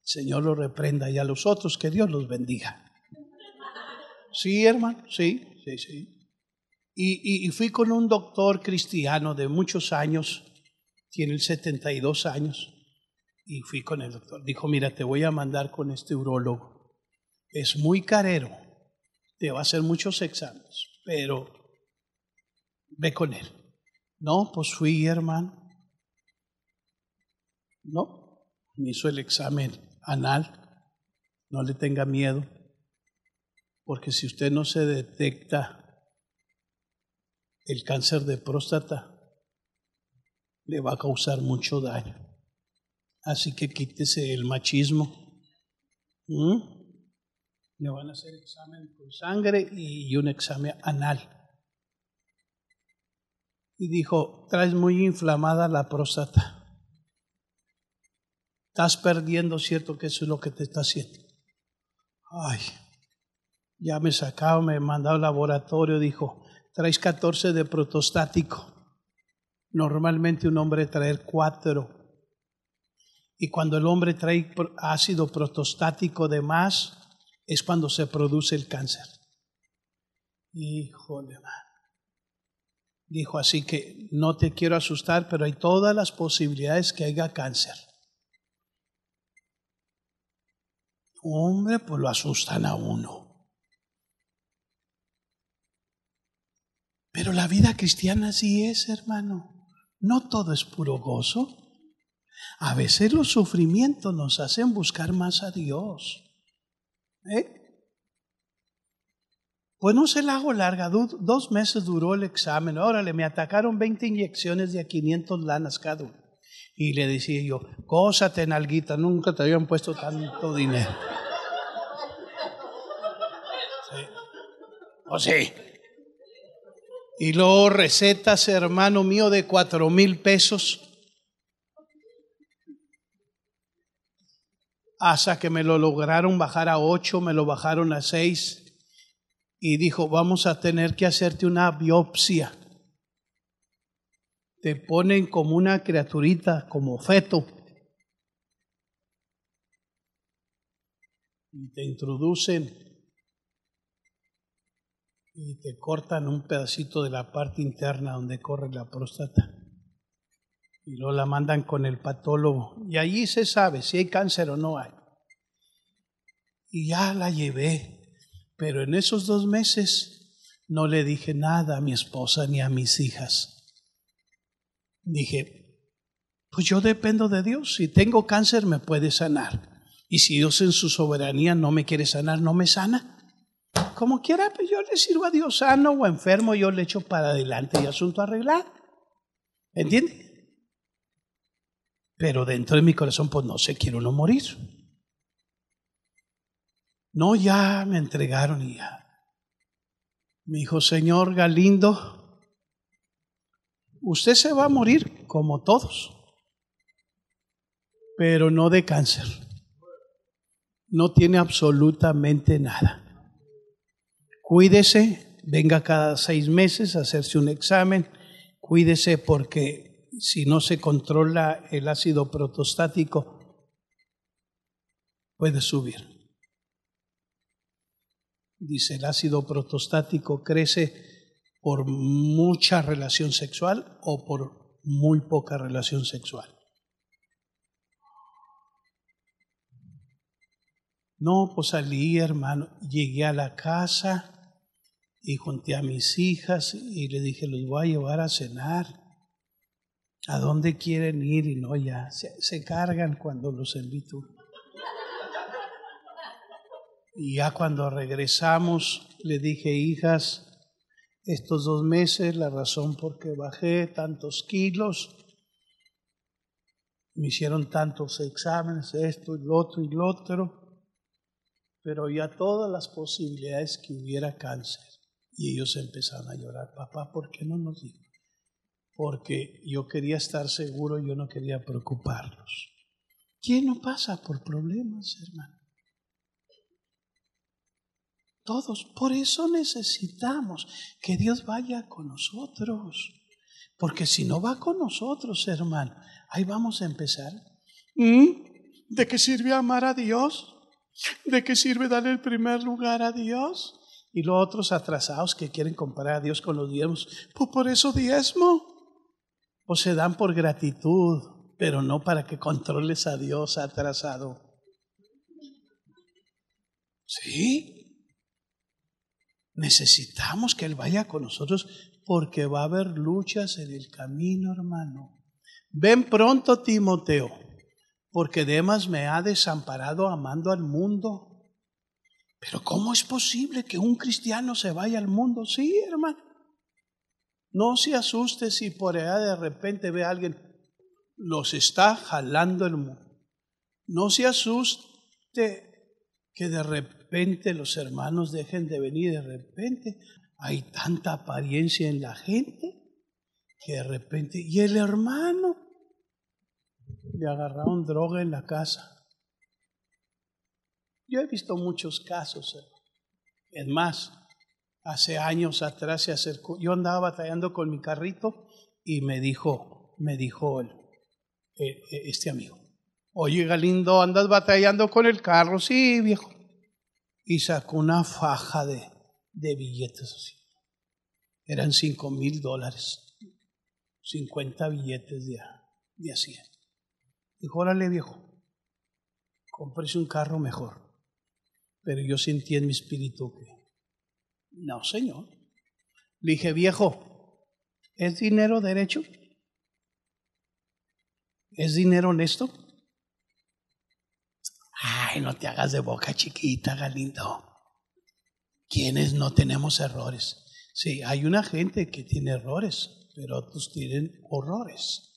Señor lo reprenda y a los otros que Dios los bendiga. Sí, hermano, sí, sí, sí. Y, y, fui con un doctor cristiano de muchos años, tiene 72 años, y fui con el doctor. Dijo, mira, te voy a mandar con este urólogo. Es muy carero, te va a hacer muchos exámenes, pero ve con él. No, pues fui hermano. No, me hizo el examen anal. No le tenga miedo, porque si usted no se detecta el cáncer de próstata, le va a causar mucho daño. Así que quítese el machismo. Le van a hacer examen con sangre y un examen anal. Y dijo, traes muy inflamada la próstata. Estás perdiendo, cierto que eso es lo que te está haciendo. Ay, ya me sacaba, me mandado al laboratorio, dijo, traes 14 de protostático. Normalmente un hombre trae cuatro. Y cuando el hombre trae ácido protostático de más, es cuando se produce el cáncer. Híjole, Dijo así que no te quiero asustar, pero hay todas las posibilidades que haya cáncer. Hombre, pues lo asustan a uno. Pero la vida cristiana sí es, hermano. No todo es puro gozo. A veces los sufrimientos nos hacen buscar más a Dios. ¿Eh? Pues no se la hago larga, dos meses duró el examen. Órale, me atacaron 20 inyecciones de a 500 lanas cada uno. Y le decía yo, cósate nalguita, nunca te habían puesto tanto dinero. ¿O sí? Y luego recetas, hermano mío, de cuatro mil pesos. Hasta que me lo lograron bajar a ocho, me lo bajaron a seis. Y dijo, vamos a tener que hacerte una biopsia. Te ponen como una criaturita, como feto. Y te introducen y te cortan un pedacito de la parte interna donde corre la próstata. Y luego la mandan con el patólogo. Y allí se sabe si hay cáncer o no hay. Y ya la llevé. Pero en esos dos meses no le dije nada a mi esposa ni a mis hijas. Dije, pues yo dependo de Dios. Si tengo cáncer me puede sanar. Y si Dios en su soberanía no me quiere sanar, no me sana como quiera, pues yo le sirvo a Dios sano o enfermo, yo le echo para adelante y asunto arreglado. ¿Entiende? Pero dentro de mi corazón, pues no sé, quiero no morir. No, ya me entregaron y ya. Me dijo, Señor Galindo, usted se va a morir como todos, pero no de cáncer. No tiene absolutamente nada. Cuídese, venga cada seis meses a hacerse un examen, cuídese porque si no se controla el ácido protostático, puede subir. Dice, el ácido protostático crece por mucha relación sexual o por muy poca relación sexual. No, pues salí, hermano, llegué a la casa, y junté a mis hijas y le dije, los voy a llevar a cenar. ¿A dónde quieren ir? Y no, ya se, cargan cuando los invito. Y ya cuando regresamos, le dije, hijas, estos dos meses, la razón por que bajé tantos kilos, me hicieron tantos exámenes, esto y lo otro y lo otro, pero ya todas las posibilidades que hubiera cáncer. Y ellos empezaron a llorar, papá, ¿por qué no nos dijo? Porque yo quería estar seguro, yo no quería preocuparlos. ¿Quién no pasa por problemas, hermano? Todos. Por eso necesitamos que Dios vaya con nosotros. Porque si no va con nosotros, hermano, ahí vamos a empezar. ¿Mm? ¿De qué sirve amar a Dios? ¿De qué sirve darle el primer lugar a Dios? Y los otros atrasados que quieren comparar a Dios con los diezmos, pues por eso diezmo. O se dan por gratitud, pero no para que controles a Dios atrasado. ¿Sí? Necesitamos que Él vaya con nosotros porque va a haber luchas en el camino, hermano. Ven pronto, Timoteo, porque Demas me ha desamparado amando al mundo pero ¿cómo es posible que un cristiano se vaya al mundo? Sí, hermano. No se asuste si por allá de repente ve a alguien, los está jalando el mundo. No se asuste que de repente los hermanos dejen de venir, de repente hay tanta apariencia en la gente que de repente, y el hermano le agarraron droga en la casa. Yo he visto muchos casos. Es más, hace años atrás se acercó, yo andaba batallando con mi carrito y me dijo, me dijo el, este amigo, oye Galindo, andas batallando con el carro, sí viejo. Y sacó una faja de, de billetes así. Eran cinco mil dólares, 50 billetes de, de a 100. Dijo, órale viejo, cómprese un carro mejor. Pero yo sentí en mi espíritu que, no, Señor. Le dije, viejo, ¿es dinero derecho? ¿Es dinero honesto? Ay, no te hagas de boca chiquita, Galindo. ¿Quiénes no tenemos errores? Sí, hay una gente que tiene errores, pero otros tienen horrores.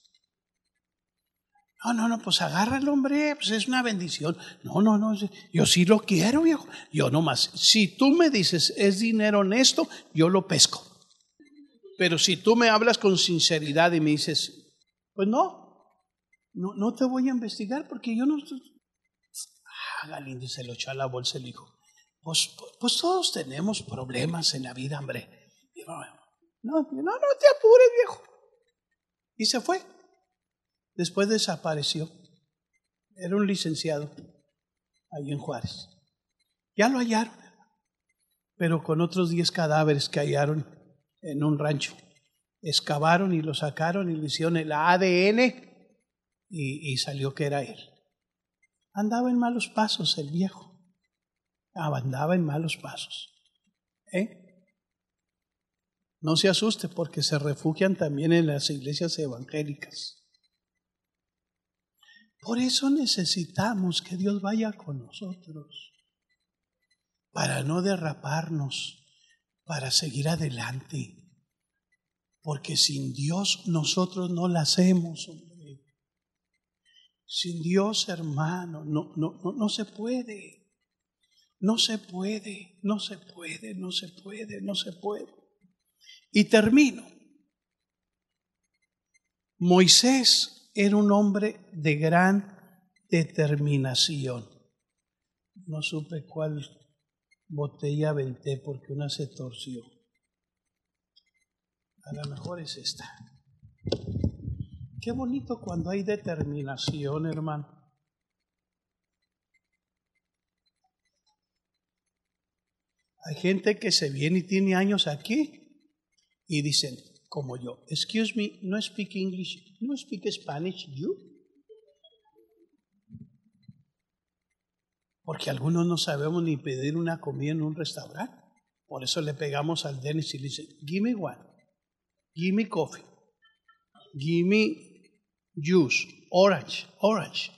No, no, no, pues agárralo, hombre, pues es una bendición. No, no, no, yo sí lo quiero, viejo. Yo nomás, si tú me dices es dinero honesto, yo lo pesco. Pero si tú me hablas con sinceridad y me dices, pues no, no, no te voy a investigar porque yo no... Galindo se lo echó a la bolsa y le dijo, pues, pues todos tenemos problemas en la vida, hombre. no, no, no te apures, viejo. Y se fue. Después desapareció. Era un licenciado ahí en Juárez. Ya lo hallaron, pero con otros 10 cadáveres que hallaron en un rancho. Excavaron y lo sacaron y le hicieron el ADN y, y salió que era él. Andaba en malos pasos el viejo. Andaba en malos pasos. ¿Eh? No se asuste porque se refugian también en las iglesias evangélicas. Por eso necesitamos que Dios vaya con nosotros, para no derraparnos, para seguir adelante. Porque sin Dios nosotros no la hacemos. Sin Dios, hermano, no, no, no, no se puede. No se puede, no se puede, no se puede, no se puede. Y termino. Moisés era un hombre de gran determinación. No supe cuál botella aventé porque una se torció. A lo mejor es esta. Qué bonito cuando hay determinación, hermano. Hay gente que se viene y tiene años aquí y dicen, como yo. Excuse me, no speak English, no speak Spanish, you. Porque algunos no sabemos ni pedir una comida en un restaurante. Por eso le pegamos al Dennis y le dice, give me one, give me coffee, give me juice, orange, orange,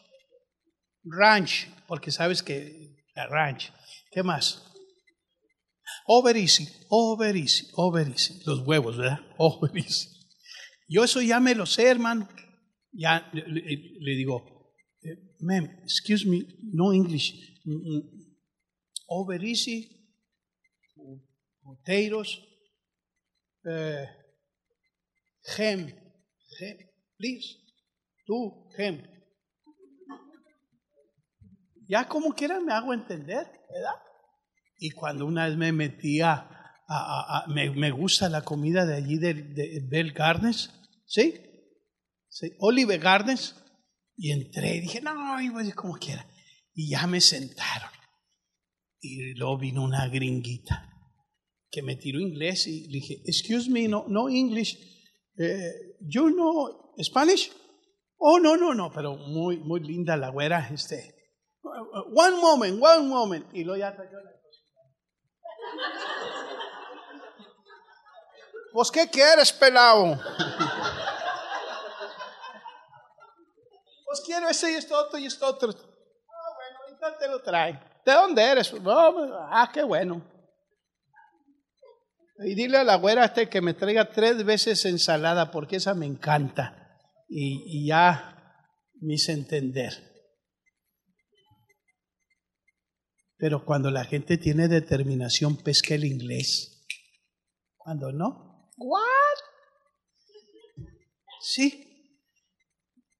ranch, porque sabes que ranch. ¿Qué más? Over easy, over easy, over easy. Los huevos, ¿verdad? Over easy. Yo eso ya me lo sé, hermano. Ya le, digo, eh, ma'am, excuse me, no English. Mm, mm. Over easy, potatoes, uh, ham, ham, please, tú, ham. Ya como quiera me hago entender, ¿verdad? Y cuando una vez me metía a, me, gusta la comida de allí de, de Bell Gardens, ¿sí? Olive Gardens. Y entré y dije, no, voy como quiera. Y ya me sentaron. Y luego vino una gringuita que me tiró inglés y le dije, excuse me, no, no English. Eh, you know Spanish? Oh, no, no, no, pero muy, muy linda la güera. Este. One moment, one moment. Y luego ya trayó pues, ¿qué quieres, pelado? pues quiero ese y esto otro y esto otro. Ah, bueno, ahorita te lo trae. ¿De dónde eres? ah, qué bueno. Y dile a la güera este que me traiga tres veces ensalada porque esa me encanta. Y, y ya me hice entender. Pero cuando la gente tiene determinación, pesca el inglés. Cuando no, ¿what? Sí.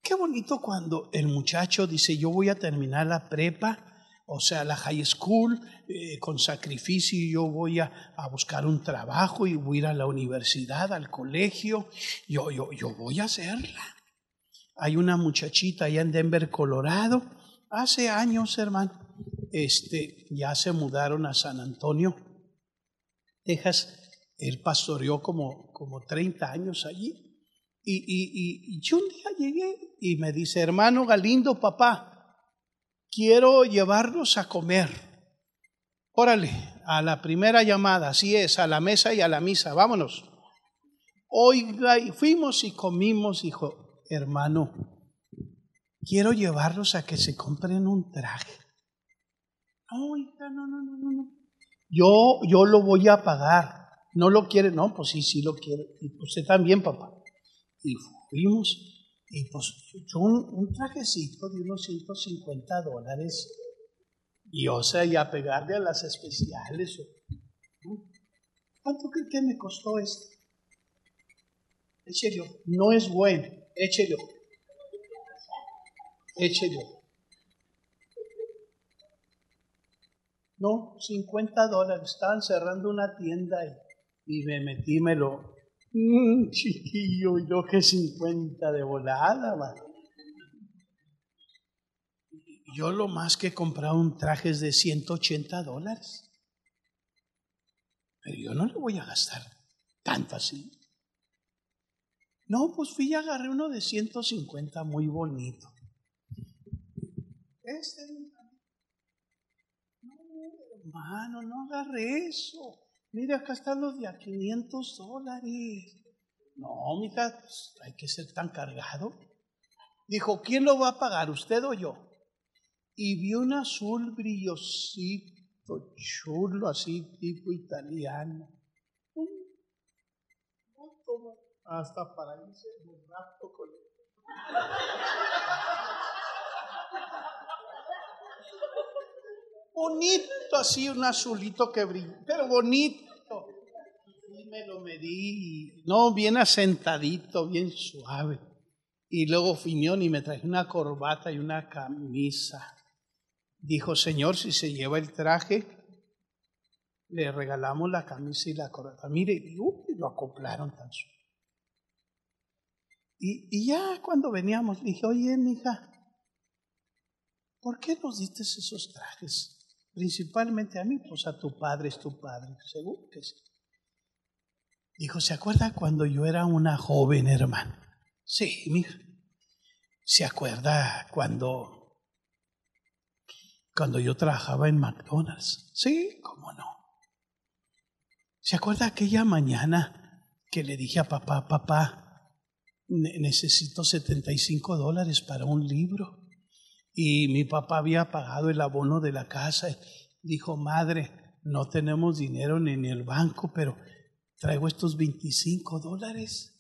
Qué bonito cuando el muchacho dice, yo voy a terminar la prepa, o sea, la high school, eh, con sacrificio, yo voy a, a, buscar un trabajo y voy a ir a la universidad, al colegio, yo, yo, yo voy a hacerla. Hay una muchachita allá en Denver, Colorado, hace años, hermano, este, ya se mudaron a San Antonio, Texas. Él pastoreó como, como 30 años allí. Y, y, y, yo un día llegué y me dice, hermano Galindo, papá, quiero llevarlos a comer. Órale, a la primera llamada, así es, a la mesa y a la misa, vámonos. Oiga, y fuimos y comimos, dijo, hermano, quiero llevarlos a que se compren un traje. No, no, no, no, no. Yo, yo lo voy a pagar. ¿No lo quiere? No, pues sí, sí lo quiere. Y usted también, papá. Y fuimos Y pues yo un, un trajecito de unos 150 dólares y o sea, y a pegarle a las especiales. ¿Cuánto cree que me costó esto? Échelo. No es bueno. Échelo. Échelo. No, 50 dólares. Estaban cerrando una tienda y, y me metí, me lo... Mmm, chiquillo, y yo que 50 de volada. Yo lo más que he comprado un traje es de 180 dólares. Pero yo no le voy a gastar tanto así. No, pues fui y agarré uno de 150 muy bonito. Este, no, hermano, no agarré eso. Mire, acá están los de a 500 dólares. No, mija, pues, hay que ser tan cargado. Dijo, ¿quién lo va a pagar, usted o yo? y vi un azul brillosito, chulo, así tipo italiano. Hasta para irse un rato con él. Bonito así, un azulito que brilla, pero bonito. Y me lo medí, no, bien asentadito, bien suave. Y luego Fiñón y me traje una corbata y una camisa. Dijo, Señor, si se lleva el traje, le regalamos la camisa y la corbata. Mire, y lo acoplaron tan solo. Y, ya cuando veníamos, dije, oye, hija, ¿por qué nos diste esos trajes? Principalmente a mí, pues a tu padre es tu padre, seguro que sí. Dijo, ¿se acuerda cuando yo era una joven hermana? Sí, hija. ¿Se acuerda cuando cuando yo trabajaba en McDonald's. Sí, cómo no. ¿Se acuerda aquella mañana que le dije a papá, papá, necesito 75 dólares para un libro? Y mi papá había pagado el abono de la casa. Y dijo, madre, no tenemos dinero ni en el banco, pero traigo estos 25 dólares.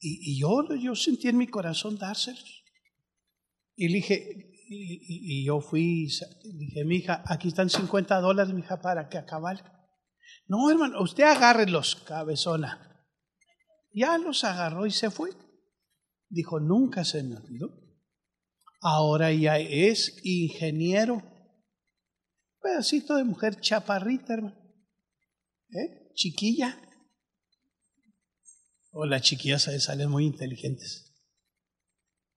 Y, y yo, yo sentí en mi corazón dárselos. Y le dije, y, yo fui, dije, mi hija, aquí están 50 dólares, mi hija, para que acabar. No, hermano, usted agarre los cabezona. Ya los agarró y se fue. Dijo, nunca se me olvidó. Ahora ya es ingeniero. Pedacito de mujer chaparrita, hermano. ¿Eh? Chiquilla. O las chiquillas salen muy inteligentes.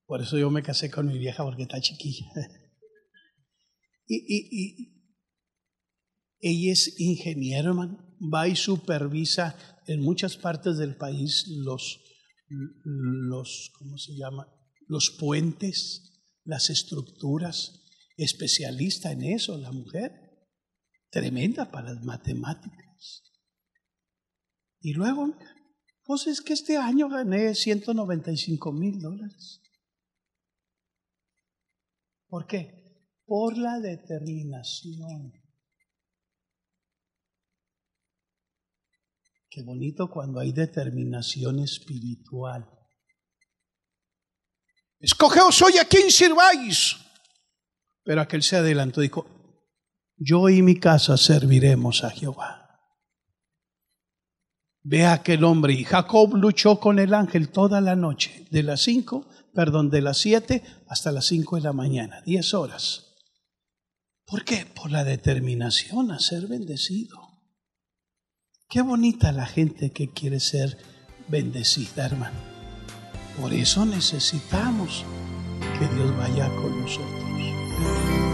Por eso yo me casé con mi vieja porque está chiquilla. y, y, y, ella es ingeniero, hermano. Va y supervisa en muchas partes del país los, los, ¿cómo se llama? Los puentes, las estructuras. Especialista en eso, la mujer. Tremenda para las matemáticas. Y luego, pues es que este año gané 195 mil dólares. ¿Por qué? Por la determinación. Bonito cuando hay determinación espiritual. Escogeos hoy a quién sirváis. Pero aquel se adelantó y dijo, yo y mi casa serviremos a Jehová. Ve aquel hombre y Jacob luchó con el ángel toda la noche, de las cinco perdón, de las 7 hasta las 5 de la mañana, 10 horas. ¿Por qué? Por la determinación a ser bendecido. Qué bonita la gente que quiere ser bendecida, hermano. Por eso necesitamos que Dios vaya con nosotros.